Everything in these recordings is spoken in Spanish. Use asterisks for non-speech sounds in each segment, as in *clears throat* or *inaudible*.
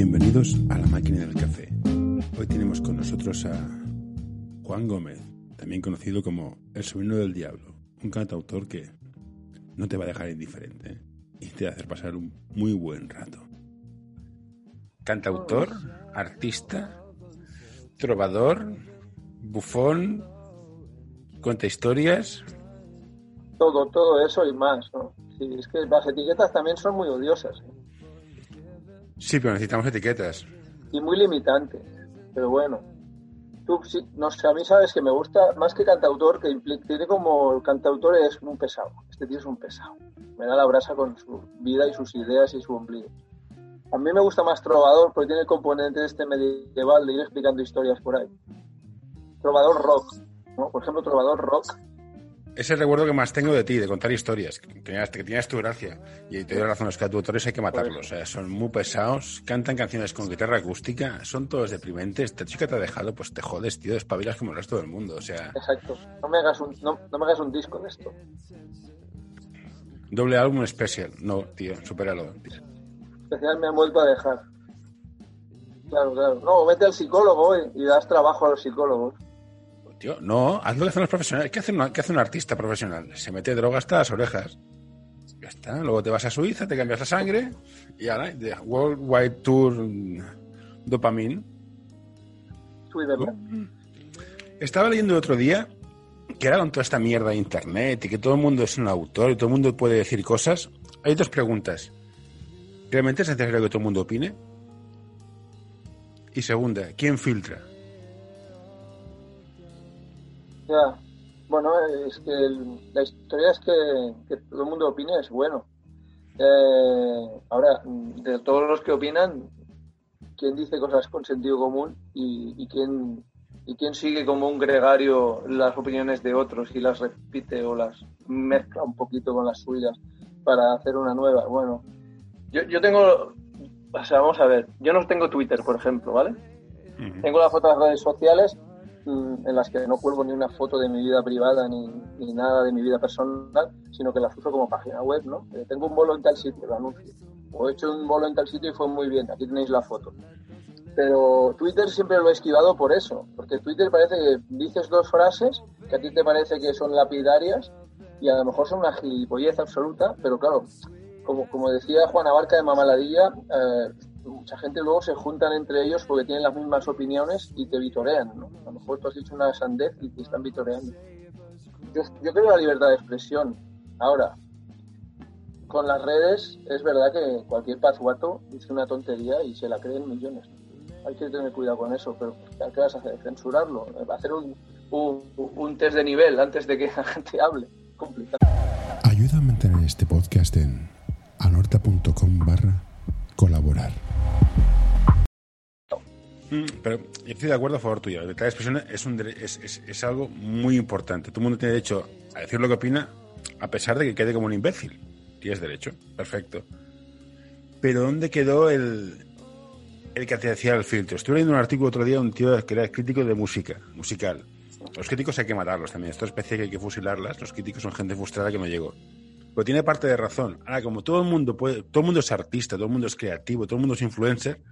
Bienvenidos a la máquina del café. Hoy tenemos con nosotros a Juan Gómez, también conocido como El sobrino del diablo, un cantautor que no te va a dejar indiferente y te va a hacer pasar un muy buen rato. Cantautor, artista, trovador, bufón, cuenta historias. Todo, todo eso y más, ¿no? Sí, es que las etiquetas también son muy odiosas. ¿eh? Sí, pero necesitamos etiquetas. Y muy limitantes. Pero bueno. Tú, sí, no sé, a mí sabes que me gusta más que cantautor, que implica, tiene como el cantautor es un pesado. Este tío es un pesado. Me da la brasa con su vida y sus ideas y su ombligo. A mí me gusta más trovador porque tiene el componente este medieval de ir explicando historias por ahí. Trovador rock, ¿no? Por ejemplo, trovador rock es el recuerdo que más tengo de ti, de contar historias, que tenías, que tenías tu gracia. Y te doy razón, es que a tu autores hay que matarlos. O sea, son muy pesados, cantan canciones con guitarra acústica, son todos deprimentes. Esta chica te ha dejado, pues te jodes, tío, despabilas como el resto del mundo. O sea. Exacto. No me hagas un, no, me hagas un disco de esto. Doble álbum especial. No, tío, supéralo. Especial me han vuelto a dejar. Claro, claro. No, vete al psicólogo y das trabajo a los psicólogos. Tío, no, haz lo que hacen los profesionales. ¿Qué hace, hace un artista profesional? Se mete droga hasta las orejas. Ya está. Luego te vas a Suiza, te cambias la sangre y ahora, de Worldwide Tour Dopamine. Estaba leyendo el otro día que ahora con toda esta mierda de internet y que todo el mundo es un autor y todo el mundo puede decir cosas, hay dos preguntas. ¿Realmente es necesario que todo el mundo opine? Y segunda, ¿quién filtra? Ya, bueno, es que la historia es que, todo el mundo opine, es bueno. Eh, ahora, de todos los que opinan, ¿quién dice cosas con sentido común y, quién, y quién sigue como un gregario las opiniones de otros y las repite o las mezcla un poquito con las suyas para hacer una nueva? Bueno, yo, yo tengo, o sea, vamos a ver, yo no tengo Twitter, por ejemplo, ¿vale? Tengo las otras redes sociales en las que no cuelgo ni una foto de mi vida privada ni, ni, nada de mi vida personal, sino que las uso como página web, ¿no? Eh, tengo un bolo en tal sitio, lo anuncio. O he hecho un bolo en tal sitio y fue muy bien, aquí tenéis la foto. Pero Twitter siempre lo he esquivado por eso, porque Twitter parece que dices dos frases que a ti te parece que son lapidarias y a lo mejor son una gilipollez absoluta, pero claro, como, como decía Juan Abarca de Mamaladilla, eh, mucha gente luego se juntan entre ellos porque tienen las mismas opiniones y te vitorean, ¿no? A lo mejor tú has dicho una sandez y te están vitoreando. Yo, yo creo en la libertad de expresión. Ahora, con las redes es verdad que cualquier pazuato dice una tontería y se la creen millones. Hay que tener cuidado con eso, pero ¿qué vas a hacer? ¿Censurarlo? ¿Hacer un, un, un test de nivel antes de que *laughs* la gente hable? Complicado. Ayuda a mantener este podcast en anorta.com barra colaborar. Mm, pero yo estoy de acuerdo a favor tuyo. La libertad de expresión es, es, algo muy importante. Todo el mundo tiene derecho a decir lo que opina, a pesar de que quede como un imbécil. Tienes derecho, perfecto. Pero ¿dónde quedó el, el que te hacía el filtro? Estuve leyendo un artículo otro día un tío que era crítico de música, musical. Los críticos hay que matarlos también. Esta especie que hay que fusilarlas. Los críticos son gente frustrada que no llegó. Pero tiene parte de razón. Ahora, como todo el mundo puede, todo el mundo es artista, todo el mundo es creativo, todo el mundo es influencer,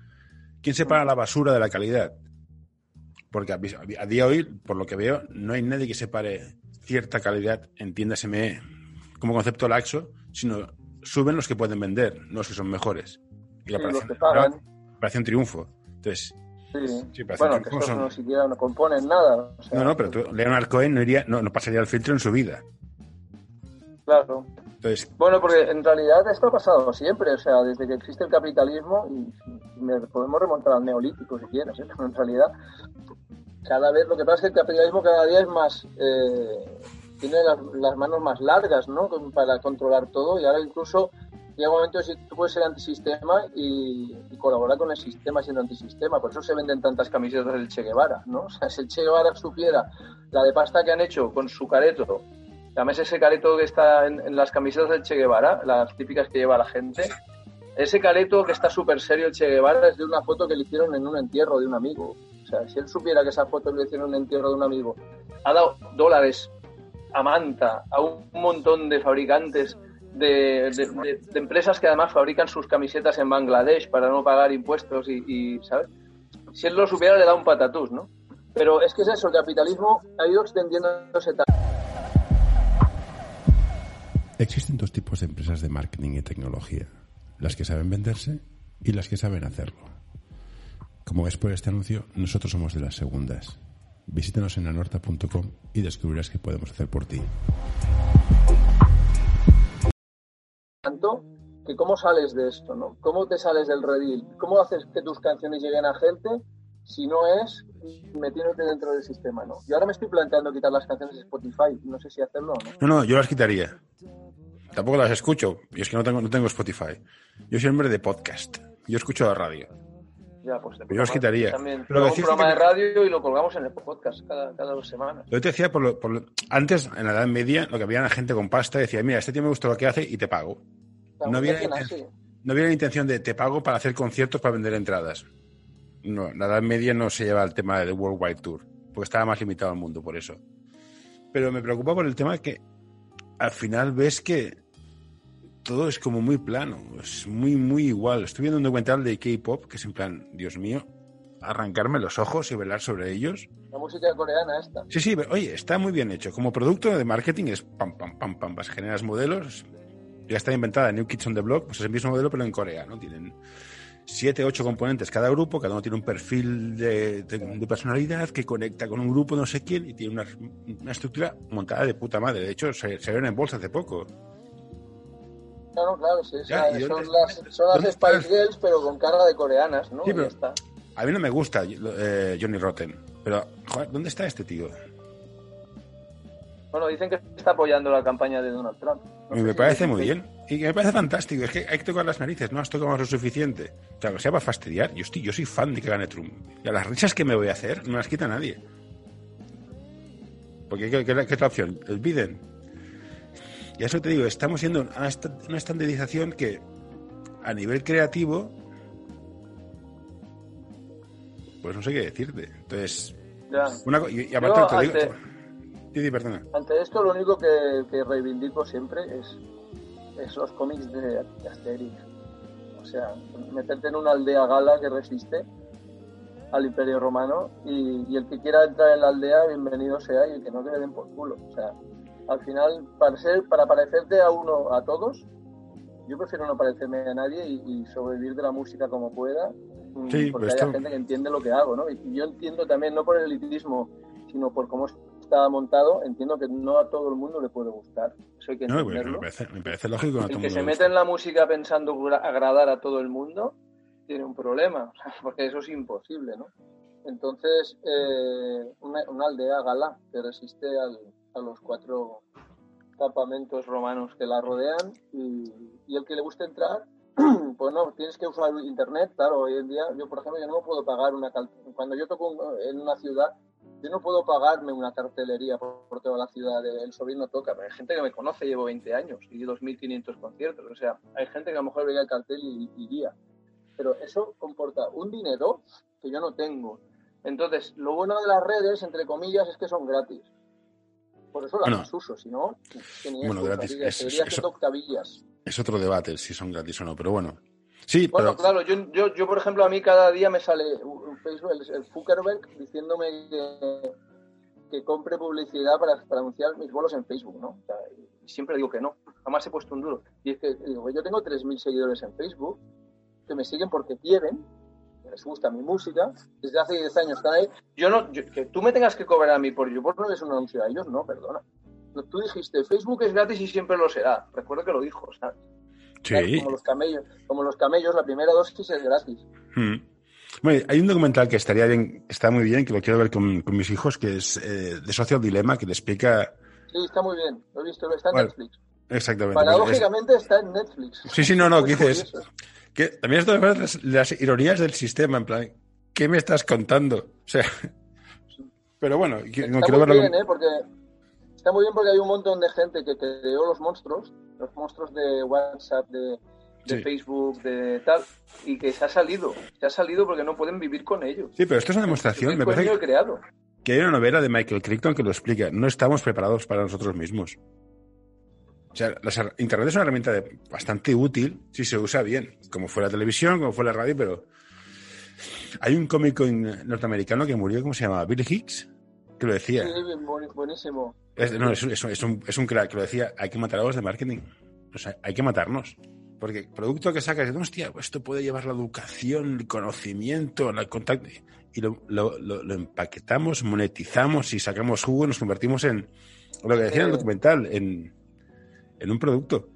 ¿Quién separa la basura de la calidad? Porque a, día de hoy, por lo que veo, no hay nadie que separe cierta calidad, entiéndaseme como concepto laxo, sino suben los que pueden vender, no los que son mejores. Y la parece un triunfo. Entonces, Sí, bueno, que estos no siquiera no componen nada. no, no, pero tú, Leonard Cohen no, iría, no, no pasaría el filtro en su vida. Claro. Bueno, porque en realidad esto ha pasado siempre, o sea, desde que existe el capitalismo, y, podemos remontar al neolítico si quieres, ¿eh? pero *laughs* en realidad cada vez, lo que pasa es que el capitalismo cada día es más, eh, tiene las, manos más largas, ¿no? Para controlar todo y ahora incluso llega un momento en que tú puedes ser antisistema y, y, colaborar con el sistema siendo antisistema. Por eso se venden tantas camisetas del Che Guevara, ¿no? *laughs* O sea, si el Che Guevara supiera la de pasta que han hecho con su careto Además, ese careto que está en, las camisetas del Che Guevara, las típicas que lleva la gente, ese careto que está súper serio el Che Guevara es de una foto que le hicieron en un entierro de un amigo. O sea, si él supiera que esa foto le hicieron en un entierro de un amigo, ha dado dólares a Manta, a un montón de fabricantes de, empresas que además fabrican sus camisetas en Bangladesh para no pagar impuestos y, ¿sabes? Si él lo supiera le da un patatús, ¿no? Pero es que es eso, el capitalismo ha ido extendiéndose tanto. Existen dos tipos de empresas de marketing y tecnología, las que saben venderse y las que saben hacerlo. Como ves por este anuncio, nosotros somos de las segundas. Visítanos en anorta.com y descubrirás qué podemos hacer por ti. Tanto que cómo sales de esto, ¿no? ¿Cómo te sales del redil? ¿Cómo haces que tus canciones lleguen a gente si no es metiéndote dentro del sistema, ¿no? Yo ahora me estoy planteando quitar las canciones de Spotify, no sé si hacerlo o no. No, no, yo las quitaría. Tampoco las escucho, y es que no tengo, no tengo Spotify. Yo soy hombre de podcast. Yo escucho la radio. Ya, pues yo os quitaría. También Pero un programa de radio y lo colgamos en el podcast cada, dos semanas. Yo te decía, por antes, en la Edad Media, lo que había la gente con pasta decía, mira, este tío me gusta lo que hace y te pago. no había, no había la intención de te pago para hacer conciertos para vender entradas. No, la Edad Media no se lleva al tema de Worldwide Tour, porque estaba más limitado al mundo por eso. Pero me preocupa por el tema de que al final ves que todo es como muy plano, es muy, muy igual. Estoy viendo un documental de K-pop que es en plan, Dios mío, arrancarme los ojos y velar sobre ellos. La música coreana esta. Sí, sí, oye, está muy bien hecho. Como producto de marketing es pam, pam, pam, pam, vas, generas modelos. Ya está inventada New Kids on the Block, pues es el mismo modelo, pero en Corea, ¿no? Tienen siete, ocho componentes cada grupo, cada uno tiene un perfil de, personalidad que conecta con un grupo no sé quién y tiene una, estructura montada de puta madre. De hecho, se, se ven en bolsa hace poco. Claro, claro, sí. son, las, son las Spice Girls, pero con cara de coreanas, ¿no? A mí no me gusta eh, Johnny Rotten, pero, joder, ¿dónde está este tío? Bueno, dicen que está apoyando la campaña de Donald Trump. me parece muy bien. Y me parece fantástico. Es que hay que tocar las narices, no has tocado más lo suficiente. O sea, que sea para fastidiar. Yo, estoy, yo soy fan de que gane Trump. Y a las risas que me voy a hacer no las quita nadie. Porque ¿qué, qué, qué otra opción? El Biden. Y eso te digo, estamos siendo una, una estandarización que a nivel creativo, pues no sé qué decirte. Entonces, y, aparte te digo, Didi, perdona. Ante esto lo único que, reivindico siempre es, es, los cómics de, Asterix. O sea, meterte en una aldea gala que resiste al Imperio Romano y, y, el que quiera entrar en la aldea, bienvenido sea y el que no que le den por culo. O sea, al final, para, ser, para parecerte a uno, a todos, yo prefiero no parecerme a nadie y, sobrevivir de la música como pueda, mm, porque pues hay gente que entiende lo que hago, ¿no? Y, yo entiendo también, no por el elitismo, sino por cómo está montado, entiendo que no a todo el mundo le puede gustar. Eso hay que no, me, parece, me, parece, lógico. El que se mete en la música pensando agradar a todo el mundo tiene un problema, *laughs* porque eso es imposible, ¿no? Entonces, eh, una, una aldea gala que resiste al, a los cuatro campamentos romanos que la rodean y, el que le guste entrar, *clears throat* pues no, tienes que usar internet, claro, hoy en día, yo por ejemplo, yo no puedo pagar una, cuando yo toco en una ciudad, yo no puedo pagarme una cartelería por, toda la ciudad, el sobrino toca, pero hay gente que me conoce, llevo 20 años y 2.500 conciertos, o sea, hay gente que a lo mejor veía el cartel y iría, pero eso comporta un dinero que yo no tengo. Entonces, lo bueno de las redes, entre comillas, es que son gratis. Por eso las uso, si no, bueno, gratis. Es, es, otro debate si son gratis o no, pero bueno. Sí, bueno, claro, yo, yo, yo, por ejemplo, a mí cada día me sale Facebook, el, Zuckerberg diciéndome que, compre publicidad para, anunciar mis bolos en Facebook, ¿no? y siempre digo que no, jamás he puesto un duro. Y es que digo, yo tengo 3.000 seguidores en Facebook que me siguen porque quieren les gusta mi música, desde hace 10 años están ahí. Yo no, que tú me tengas que cobrar a mí por por no es un anuncio a ellos, no, perdona. Tú dijiste, Facebook es gratis y siempre lo será. Recuerdo que lo dijo, ¿sabes? Sí. Como los camellos, como los camellos, la primera dosis es gratis. Hmm. Bueno, hay un documental que estaría bien, está muy bien, que lo quiero ver con, mis hijos, que es eh, de Social Dilema, que explica. Sí, está muy bien. Lo he visto, está en Netflix. Exactamente. Paradójicamente está en Netflix. Sí, sí, no, no, ¿qué dices? Que también esto las, las ironías del sistema, en plan, ¿qué me estás contando? O sea, *laughs* pero bueno, está no quiero muy bien, ¿eh? porque está muy bien porque hay un montón de gente que creó los monstruos, los monstruos de WhatsApp, de, Facebook, de tal, y que se ha salido, se ha salido porque no pueden vivir con ellos. Sí, pero esto es una demostración, me parece que, creado. que hay una novela de Michael Crichton que lo explica, no estamos preparados para nosotros mismos. O sea, Internet es una herramienta bastante útil si se usa bien, como fue la televisión, como fue la radio, pero hay un cómico norteamericano que murió, ¿cómo se llama? Bill Hicks, que lo decía. Sí, buenísimo. Es, no, es, es, un, es un crack que lo decía, hay que matar a los de marketing. O sea, hay que matarnos. Porque producto que sacas, hostia, esto puede llevar la educación, el conocimiento, el contacto. Y lo, lo, lo, empaquetamos, monetizamos y sacamos jugo y nos convertimos en, lo que decía en el documental, en, en un producto.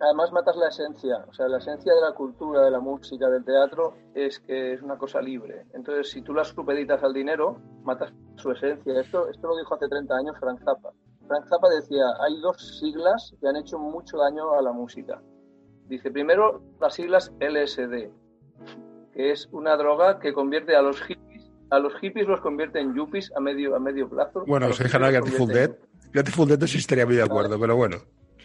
Además matas la esencia, o sea, la esencia de la cultura, de la música, del teatro, es que es una cosa libre. Entonces, si tú las supeditas al dinero, matas su esencia. Esto, esto lo dijo hace 30 años Frank Zappa. Frank Zappa decía, hay dos siglas que han hecho mucho daño a la música. Dice, primero, las siglas LSD, que es una droga que convierte a los hippies, a los hippies los convierte en yuppies a medio, a medio plazo. Bueno, soy Hanna Grateful Dead. Grateful Dead sí estaría muy de acuerdo, pero bueno.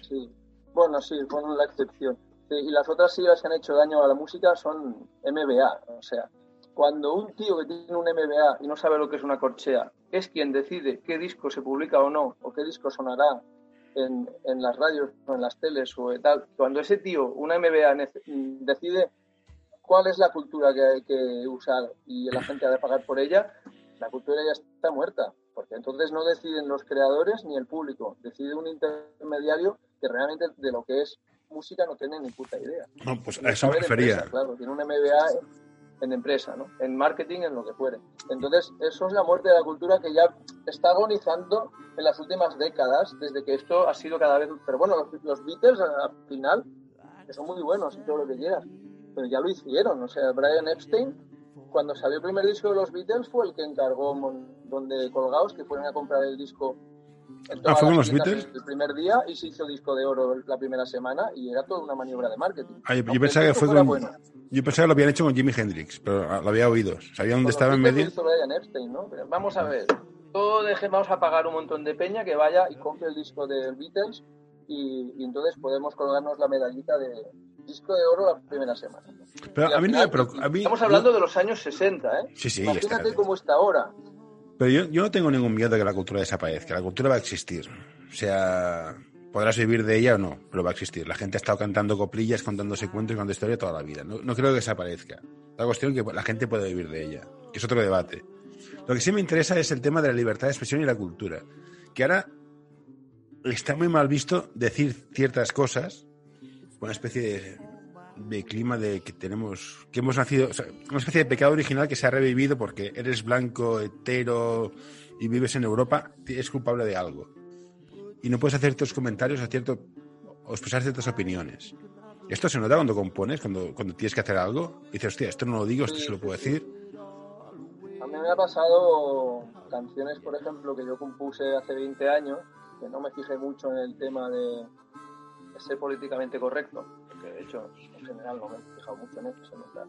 Sí, bueno, sí, con la excepción. y las otras siglas que han hecho daño a la música son MBA, o sea, cuando un tío que tiene un MBA y no sabe lo que es una corchea es quien decide qué disco se publica o no, o qué disco sonará en, en las radios o en las teles o tal, cuando ese tío, una MBA, decide cuál es la cultura que hay que usar y la gente ha de pagar por ella, la cultura ya está muerta, porque entonces no deciden los creadores ni el público, decide un intermediario que realmente de lo que es música no tiene ni puta idea. No, pues a eso me refería. claro, tiene un MBA en empresa, ¿no? En marketing, en lo que fuere. Entonces, eso es la muerte de la cultura que ya está agonizando en las últimas décadas, desde que esto ha sido cada vez... Pero bueno, los, Beatles al final, que son muy buenos y todo lo que quieras, pero ya lo hicieron. O sea, Brian Epstein, cuando salió el primer disco de los Beatles, fue el que encargó donde colgados que fueron a comprar el disco ah, ¿fueron los Beatles? El primer día y se hizo disco de oro la primera semana y era toda una maniobra de marketing. Ah, yo, pensaba que fue con, yo pensaba que lo habían hecho con Jimi Hendrix, pero lo había oído. Sabía dónde estaba en medio. vamos a ver. Todo vamos a pagar un montón de peña que vaya y compre el disco de Beatles y, entonces podemos colgarnos la medallita de disco de oro la primera semana. Pero a mí, no Estamos hablando de los años 60, ¿eh? Sí, sí, Imagínate cómo está ahora. Pero yo, yo no tengo ningún miedo de que la cultura desaparezca. La cultura va a existir. O sea, podrás vivir de ella o no, pero va a existir. La gente ha estado cantando coplillas, contándose cuentos contando historia toda la vida. No, no creo que desaparezca. La cuestión es que la gente puede vivir de ella, que es otro debate. Lo que sí me interesa es el tema de la libertad de expresión y la cultura. Que ahora está muy mal visto decir ciertas cosas, una especie de de clima de que tenemos, que hemos nacido, una especie de pecado original que se ha revivido porque eres blanco, hetero y vives en Europa, es culpable de algo. Y no puedes hacer ciertos comentarios o, cierto, o expresar ciertas opiniones. Esto se nota cuando compones, cuando, cuando tienes que hacer algo. Y dices, hostia, esto no lo digo, esto se lo puedo decir. A mí me ha pasado canciones, por ejemplo, que yo compuse hace 20 años, que no me fijé mucho en el tema de ser políticamente correcto que de hecho en general no me he fijado mucho en eso, se nota.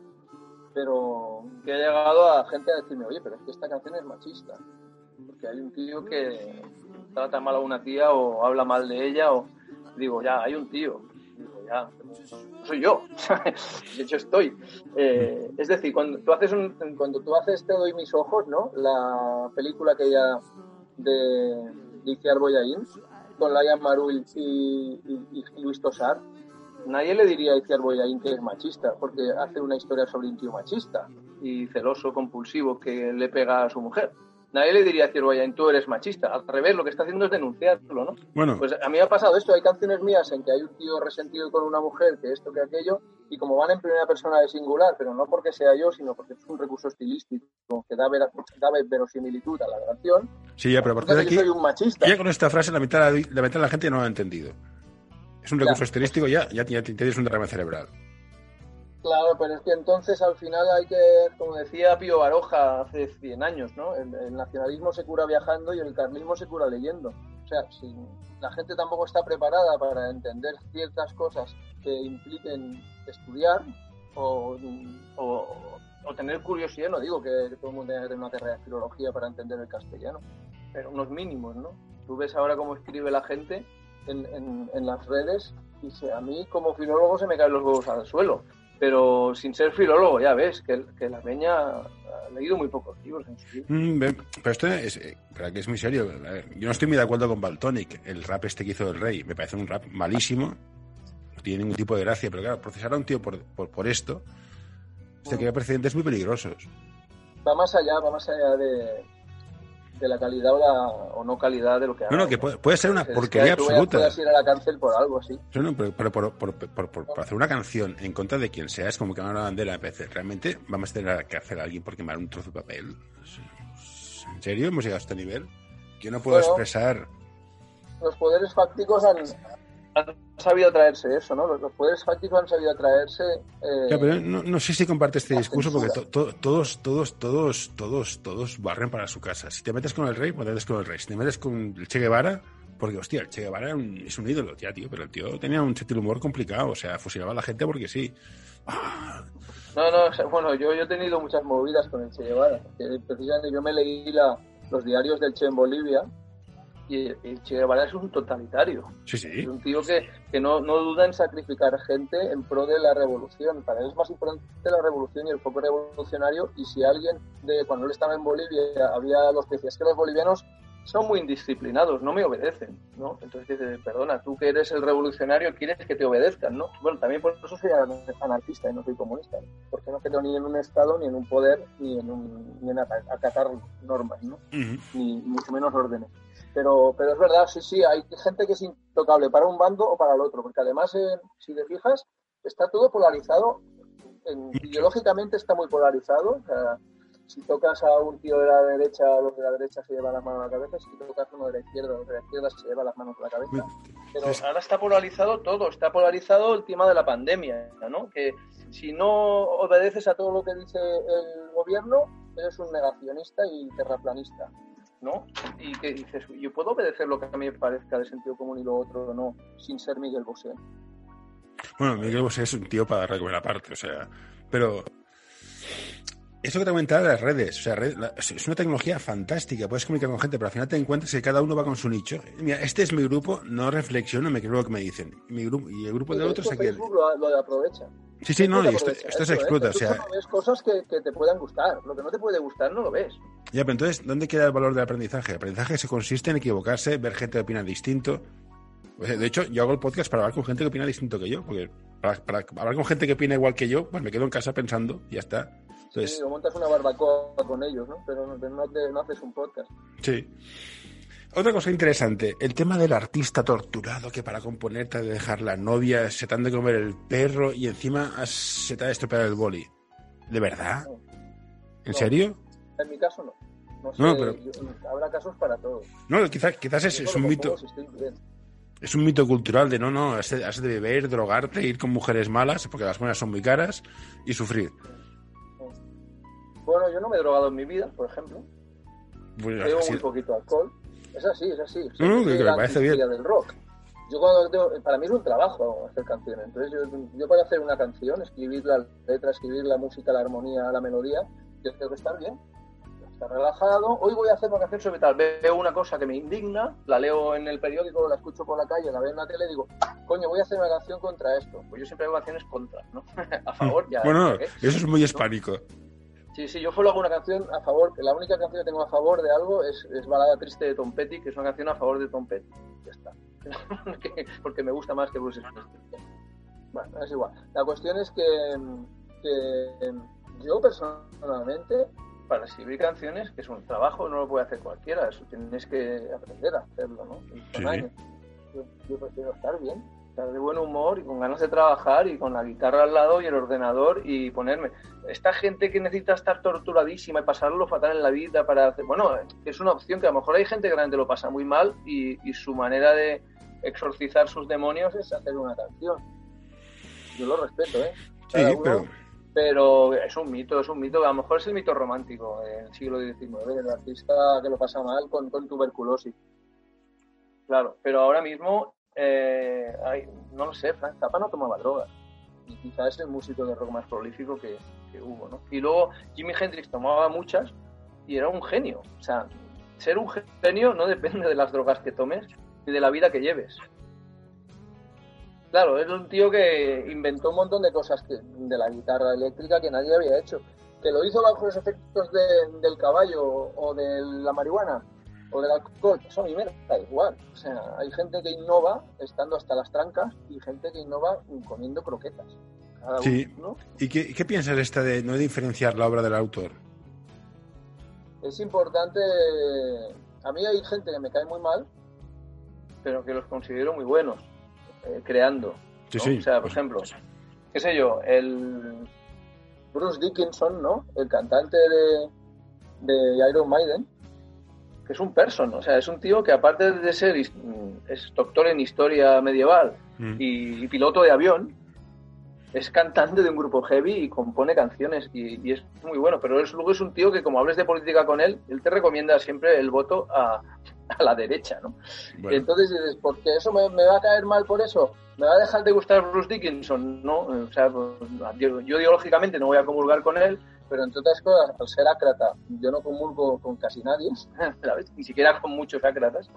Pero que he llegado a gente a decirme, oye, pero es que esta canción es machista. Porque hay un tío que trata mal a una tía o habla mal de ella o digo, ya, hay un tío. Digo, ya, soy yo. *laughs* de hecho estoy. Eh, es decir, cuando tú haces cuando tú haces Te doy mis ojos, ¿no? La película que ya de, de Iciar Boyaín con Laia Marul y, y, y Luis Tosar, nadie le diría a Iciar Boyain que es machista, porque hace una historia sobre un tío machista y celoso, compulsivo, que le pega a su mujer. Nadie le diría a Iciar Boyain, tú eres machista. Al revés, lo que está haciendo es denunciarlo, ¿no? Bueno. Pues a mí me ha pasado esto. Hay canciones mías en que hay un tío resentido con una mujer, que esto, que aquello, y como van en primera persona de singular, pero no porque sea yo, sino porque es un recurso estilístico que da, da verosimilitud a la canción. Sí, ya, pero por aquí, soy un machista. Ya con esta frase la mitad, la mitad de la gente no lo ha entendido. Es un recurso estilístico, ya, ya, tienes un derrame cerebral. Claro, pero es que entonces al final hay que, como decía Pío Baroja hace 100 años, ¿no? El, nacionalismo se cura viajando y el carlismo se cura leyendo. O sea, si la gente tampoco está preparada para entender ciertas cosas que impliquen estudiar o, tener curiosidad, no digo que todo el mundo tenga que tener una carrera de filología para entender el castellano, pero unos mínimos, ¿no? Tú ves ahora cómo escribe la gente en, en, las redes y a mí como filólogo se me caen los huevos al suelo. pero sin ser filólogo, ya ves, que, que la peña ha leído muy pocos libros en su vida. Mm, pero esto es, eh, pero que es muy serio. A ver, yo no estoy muy de acuerdo con Baltonic, el rap este que hizo el rey. Me parece un rap malísimo. No tiene ningún tipo de gracia. Pero claro, procesar a un tío por, por, por esto, se crea precedentes muy peligrosos. Va más allá, va más allá de, de la calidad o, la, o no calidad de lo que No, no, haga, que puede, puede ser una Es que porquería tú absoluta. Puedes ir a la cárcel por algo así. No, no, pero, pero por, por- por- por- por hacer una canción en contra de quien sea es como quemar una bandera. Me parece. ¿Realmente vamos a tener que hacer a alguien por quemar un trozo de papel? ¿En serio hemos llegado a este nivel? Yo no puedo Bueno. expresar. Los poderes fácticos han, han sabido traerse eso, ¿no? Los, los poderes fácticos han sabido traerse... eh, pero no, no sé si comparte este discurso porque to- to- todos, todos, todos, todos, todos barren para su casa. Si te metes con el rey, pues te metes con el rey. Si te metes con el Che Guevara, porque hostia, el Che Guevara era un- es un ídolo, ya, tío, pero el tío tenía un sentido humor complicado, o sea, fusilaba a la gente porque sí. Ah, No, no, o sea, bueno, yo, yo he tenido muchas movidas con el Che Guevara. precisamente yo me leí la- los diarios del Che en Bolivia y el, Che Guevara es un totalitario. sí, Es sí. un tío que, que no, no duda en sacrificar gente en pro de la revolución. Para él es más importante la revolución y el foco revolucionario. Y si alguien, de cuando él estaba en Bolivia, había los que decían "Es que los bolivianos son muy indisciplinados, no me obedecen, ¿no? Entonces dices, perdona, tú que eres el revolucionario quieres que te obedezcan, ¿no? Bueno, también por eso soy anarquista y no soy comunista, ¿no? porque no creo ni en un Estado, ni en un poder, ni en, un, ni en ata- acatar normas, ¿no? Ni mucho menos órdenes. Pero, pero es verdad, sí, sí, hay gente que es intocable para un bando o para el otro, porque además, eh, si te fijas, está todo polarizado, en- ideológicamente está muy polarizado. o sea, si tocas a un tío de la derecha, los de la derecha se llevan las manos a la cabeza, si tocas uno de la izquierda, los de la izquierda se llevan las manos a la cabeza. Pero ahora está polarizado todo, está polarizado el tema de la pandemia, ¿no? Que si no obedeces a todo lo que dice el gobierno, eres un negacionista y terraplanista, ¿no? Y que dices, yo puedo obedecer lo que a mí me parezca de sentido común y lo otro no, sin ser Miguel Bosé. Bueno, Miguel Bosé es un tío para darle comer aparte, o sea, pero eso que te comentaba de las redes, o sea, red- la- es una tecnología fantástica, puedes comunicar con gente, pero al final te encuentras que cada uno va con su nicho. Mira, este es mi grupo, no reflexiono, me creo lo que me dicen. Mi grupo, y el grupo De otro hecho, es aquel. Lo, lo aprovecha. Sí, sí, no, y esto, se ¿eh? explota, o Tú sea, ves cosas que, que te puedan gustar, lo que no te puede gustar no lo ves. ya, pero entonces, ¿dónde queda el valor del aprendizaje? El aprendizaje se consiste en equivocarse, ver gente que opina distinto. O sea, De hecho, yo hago el podcast para hablar con gente que opina distinto que yo, porque para, para hablar con gente que opina igual que yo, pues me quedo en casa pensando y ya está. Entonces, Sí, o montas una barbacoa con ellos, ¿no? Pero no, no te- no haces un podcast. Sí. Otra cosa interesante, el tema del artista torturado que para componer te ha de dejar la novia, se te han de comer el perro y encima has- se te ha de estropear el boli. ¿De verdad? ¿En No. serio? En mi caso no. No sé, No, pero- yo- habrá casos para todos. No, quizás, quizás es, es un mito, es un mito cultural de no, no, has de, has de beber, drogarte, ir con mujeres malas, porque las buenas son muy caras, y sufrir. Bueno, yo no me he drogado en mi vida, por ejemplo. Bebo así- muy poquito alcohol. Es así, es así. No, no, que- me parece bien. del rock. Yo cuando tengo- para mí es un trabajo hacer canciones. Entonces yo, yo para hacer una canción, escribir la letra, escribir la música, la armonía, la melodía, yo tengo que estar bien. Estar relajado. Hoy voy a hacer una canción sobre tal. Veo una cosa que me indigna, la leo en el periódico, la escucho por la calle, la veo en la tele y digo, coño, voy a hacer una canción contra esto. Pues yo siempre hago canciones contra, ¿no? *laughs* a favor, ya. Bueno, ¿eh? eso es muy hispánico. Sí, sí, yo solo hago una canción a favor, la única canción que tengo a favor de algo es, es Balada Triste de Tom Petty, que es una canción a favor de Tom Petty. Ya está. *laughs* Que- Porque me gusta más que Bruce Springsteen. Bueno, es igual. La cuestión es que, que yo personalmente, para escribir canciones, que es un trabajo, no lo puede hacer cualquiera, eso tienes que aprender a hacerlo, ¿no? Sí. yo prefiero estar bien, estar de buen humor y con ganas de trabajar y con la guitarra al lado y el ordenador y ponerme. Esta gente que necesita estar torturadísima y pasarlo fatal en la vida para hacer. Bueno, es una opción que a lo mejor hay gente que realmente lo pasa muy mal y, y su manera de exorcizar sus demonios es hacer una canción. Yo lo respeto, ¿eh? Sí, Cada uno- pero pero es un mito, es un mito. A lo mejor es el mito romántico del siglo XIX, del artista que lo pasa mal con, con tuberculosis. Claro, pero ahora mismo, eh, no lo sé, Frank Zappa no tomaba drogas. Y quizás es el músico de rock más prolífico que, hubo, ¿no? Y luego Jimi Hendrix tomaba muchas y era un genio. O sea, ser un genio no depende de las drogas que tomes ni de la vida que lleves. Claro, es un tío que inventó un montón de cosas de la guitarra eléctrica que nadie había hecho. Que lo hizo bajo los efectos de- del caballo o de la marihuana o del alcohol, eso a mí me da igual. O sea, hay gente que innova estando hasta las trancas y gente que innova comiendo croquetas. Cada Sí. uno, ¿Y qué, qué piensas de esta de no diferenciar la obra del autor? es importante. A mí hay gente que me cae muy mal, pero que los considero muy buenos, eh, creando. Sí, ¿no? sí. O sea, por pues- ejemplo, qué sé yo, el Bruce Dickinson, ¿no? El cantante de, de Iron Maiden, que es un person, o sea, es un tío que aparte de ser his- es doctor en historia medieval Mm. y, y piloto de avión, es cantante de un grupo heavy y compone canciones y, y es muy bueno, pero es, luego es un tío que como hables de política con él, él te recomienda siempre el voto a, *laughs* a la derecha, ¿no? Bueno, Entonces dices, porque eso me, me va a caer mal por eso, me va a dejar de gustar Bruce Dickinson, ¿no? O sea, pues, yo, yo ideológicamente no voy a comulgar con él, pero entre otras cosas, al ser ácrata, yo no comulgo con casi nadie, *laughs* ¿sabes? Ni siquiera con muchos ácratas,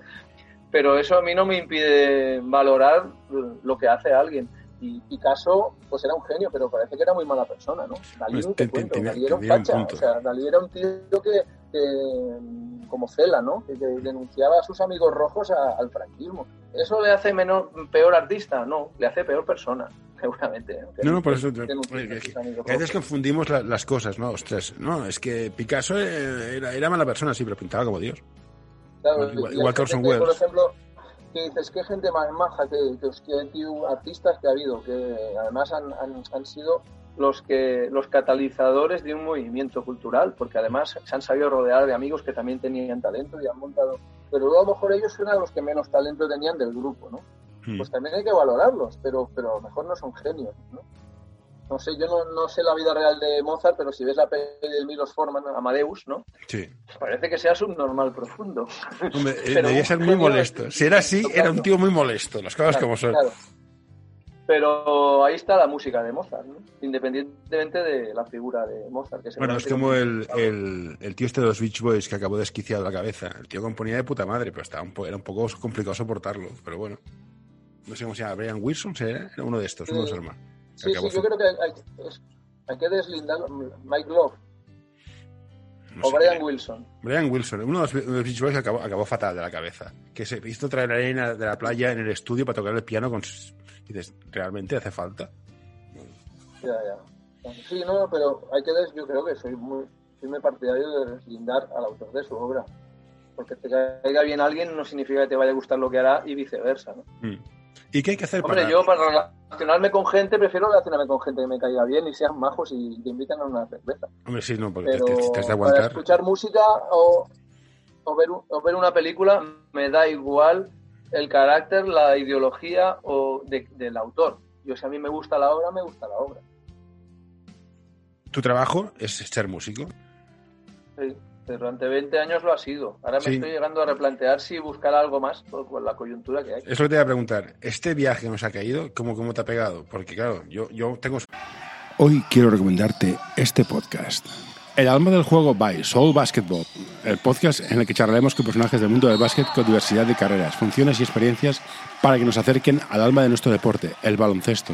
pero eso a mí no me impide valorar lo que hace alguien. Y Picasso, pues era un genio, pero parece que era muy mala persona, ¿no? Dalí Pues te te- cuento, Dalí era un facha, o sea, Dalí era un tío que, que, como Cela, ¿no? Que, que denunciaba a sus amigos rojos a- al franquismo. ¿Eso le hace menor, peor artista? No, le hace peor persona, seguramente. ¿no? Que No, no, por eso a que- que a veces confundimos la- las cosas, ¿no? Ostras, no, es que Picasso eh, era, era mala persona, sí, pero pintaba como Dios. Claro, igual- igual que Orson gente Por Welles. ejemplo, que dices, qué gente más maja, que, que, que tío, artistas que ha habido, que además han, han, han sido los que los catalizadores de un movimiento cultural, porque además se han sabido rodear de amigos que también tenían talento y han montado. Pero luego a lo mejor ellos eran los que menos talento tenían del grupo, ¿no? Mm. Pues también hay que valorarlos, pero, pero a lo mejor no son genios, ¿no? No sé, yo no, no sé la vida real de Mozart, pero si ves la peli de Milos Forman, Amadeus, ¿no? Sí. Parece que sea subnormal profundo. *laughs* Hombre, eh, Pero debía ser muy molesto. Si era así, era un tío muy molesto, las cosas como son. Claro. Pero ahí está la música de Mozart, ¿no? independientemente de la figura de Mozart. Que Bueno, es como el, el, el tío este de los Beach Boys que acabó desquiciado la cabeza. El tío componía de puta madre, pero estaba un po- era un poco complicado soportarlo. Pero bueno. No sé cómo se llama. Brian Wilson, ¿se era? Era uno de estos, uno de los hermanos. Sí, sí, yo creo que hay, hay que deslindar Mike Love No o sé Brian. Wilson. Brian Wilson, uno de los, los Beach Boys acabó, acabó fatal de la cabeza. Que se hizo traer arena de la playa en el estudio para tocar el piano con... Y dices, ¿realmente hace falta? Ya, ya. Sí, no, pero hay que des, yo creo que soy muy firme partidario de deslindar al autor de su obra. Porque te caiga bien alguien no significa que te vaya a gustar lo que hará y viceversa. ¿no? Mm. ¿Y qué hay que hacer Hombre, para...? yo para relacionarme con gente prefiero relacionarme con gente que me caiga bien y sean majos y te invitan a una cerveza. Hombre, sí, no, porque Pero te, te- te has de para aguantar. escuchar música o, o, ver, o ver una película me da igual el carácter, la ideología o de- del autor. Yo si a mí me gusta la obra, me gusta la obra. Tu trabajo es ser músico. Sí, durante 20 años lo ha sido. Ahora me Sí. estoy llegando a replantear si buscar algo más por, por la coyuntura que hay. Es lo que te voy a preguntar. ¿Este viaje que nos ha caído, cómo, cómo te ha pegado? Porque claro, yo, yo tengo... Hoy quiero recomendarte este podcast. El alma del juego by Soul Basketball, el podcast en el que charlaremos con personajes del mundo del básquet con diversidad de carreras, funciones y experiencias para que nos acerquen al alma de nuestro deporte, el baloncesto.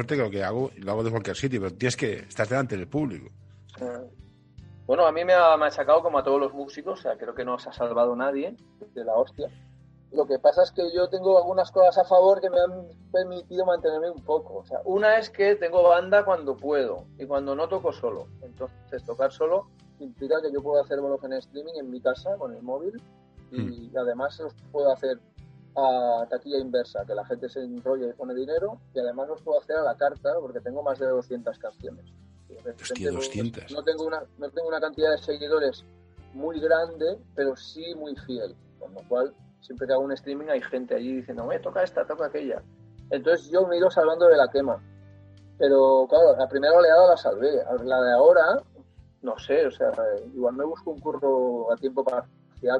Suerte que lo que hago, lo hago de cualquier sitio, pero tienes que estar delante del público. Eh, Bueno, a mí me ha machacado como a todos los músicos, o sea, creo que no se ha salvado nadie de la hostia. Lo que pasa es que yo tengo algunas cosas a favor que me han permitido mantenerme un poco. O sea, una es que tengo banda cuando puedo y cuando no toco solo. Entonces, tocar solo implica que yo puedo hacer bolos en streaming en mi casa con el móvil y además los puedo hacer a taquilla inversa, que la gente se enrolla y pone dinero y además los puedo hacer a la carta porque tengo más de 200 canciones. Y de repente, Hostia, 200. No tengo, una, no tengo una cantidad de seguidores muy grande, pero sí muy fiel, con lo cual siempre que hago un streaming hay gente allí diciendo, me toca esta, toca aquella. Entonces yo me he ido salvando de la quema. Pero claro, la primera oleada la salvé. La de ahora, no sé, o sea, igual me busco un curro a tiempo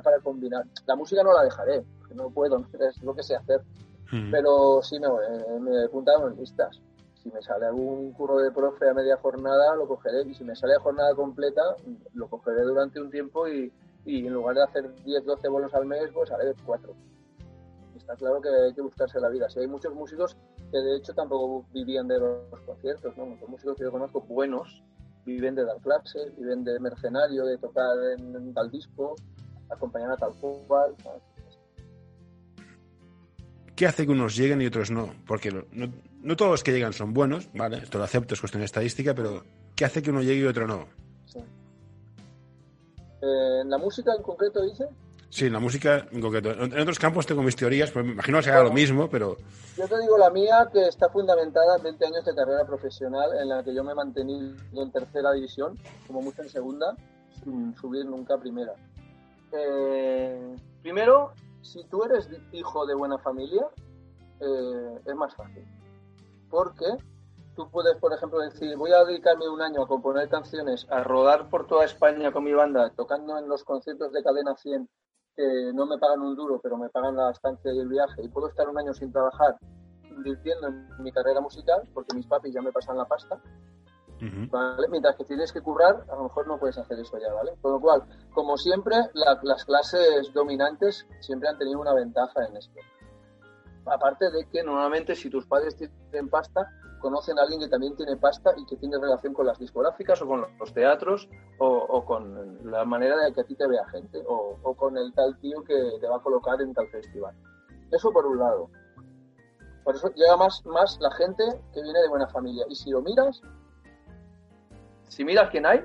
para combinar. La música no la dejaré, porque no puedo, *laughs* es lo que sé hacer. Mm. Pero sí me, me he apuntado en listas. Si me sale algún curro de profe a media jornada, lo cogeré. Y si me sale a jornada completa, lo cogeré durante un tiempo y, y en lugar de hacer 10, 12 bolos al mes, pues haré 4. Está claro que hay que buscarse la vida. Si hay muchos músicos que de hecho tampoco vivían de los conciertos, ¿no? Muchos músicos que yo conozco buenos viven de dar clases, viven de mercenario, de tocar en, tal disco, acompañar a tal cual. ¿Qué hace que unos lleguen y otros no? Porque no, no, todos los que llegan son buenos, ¿vale? Esto lo acepto, es cuestión de estadística, pero ¿qué hace que uno llegue y otro no? Sí. Eh, ¿En la música en concreto dice? Sí, en la música en concreto. En otros campos tengo mis teorías, pues me imagino que será bueno, lo mismo, pero... Yo te digo la mía, que está fundamentada en 20 años de carrera profesional, en la que yo me he mantenido en tercera división, como mucho en segunda, sin subir nunca a primera. Eh, primero, si tú eres hijo de buena familia, eh, es más fácil. Porque tú puedes, por ejemplo, decir, voy a dedicarme un año a componer canciones, a rodar por toda España con mi banda, tocando en los conciertos de Cadena 100, que no me pagan un duro, pero me pagan la estancia y el viaje, y puedo estar un año sin trabajar, invirtiendo en mi carrera musical, porque mis papis ya me pasan la pasta, uh -huh. ¿vale? Mientras que tienes que currar, a lo mejor no puedes hacer eso ya, ¿vale? Con lo cual, como siempre, la, las clases dominantes siempre han tenido una ventaja en esto. Aparte de que normalmente si tus padres tienen pasta, conocen a alguien que también tiene pasta y que tiene relación con las discográficas o con los teatros o, o con la manera de que a ti te vea gente o, o, con el tal tío que te va a colocar en tal festival. Eso por un lado. Por eso llega más, más la gente que viene de buena familia. Y si lo miras, si miras quién hay,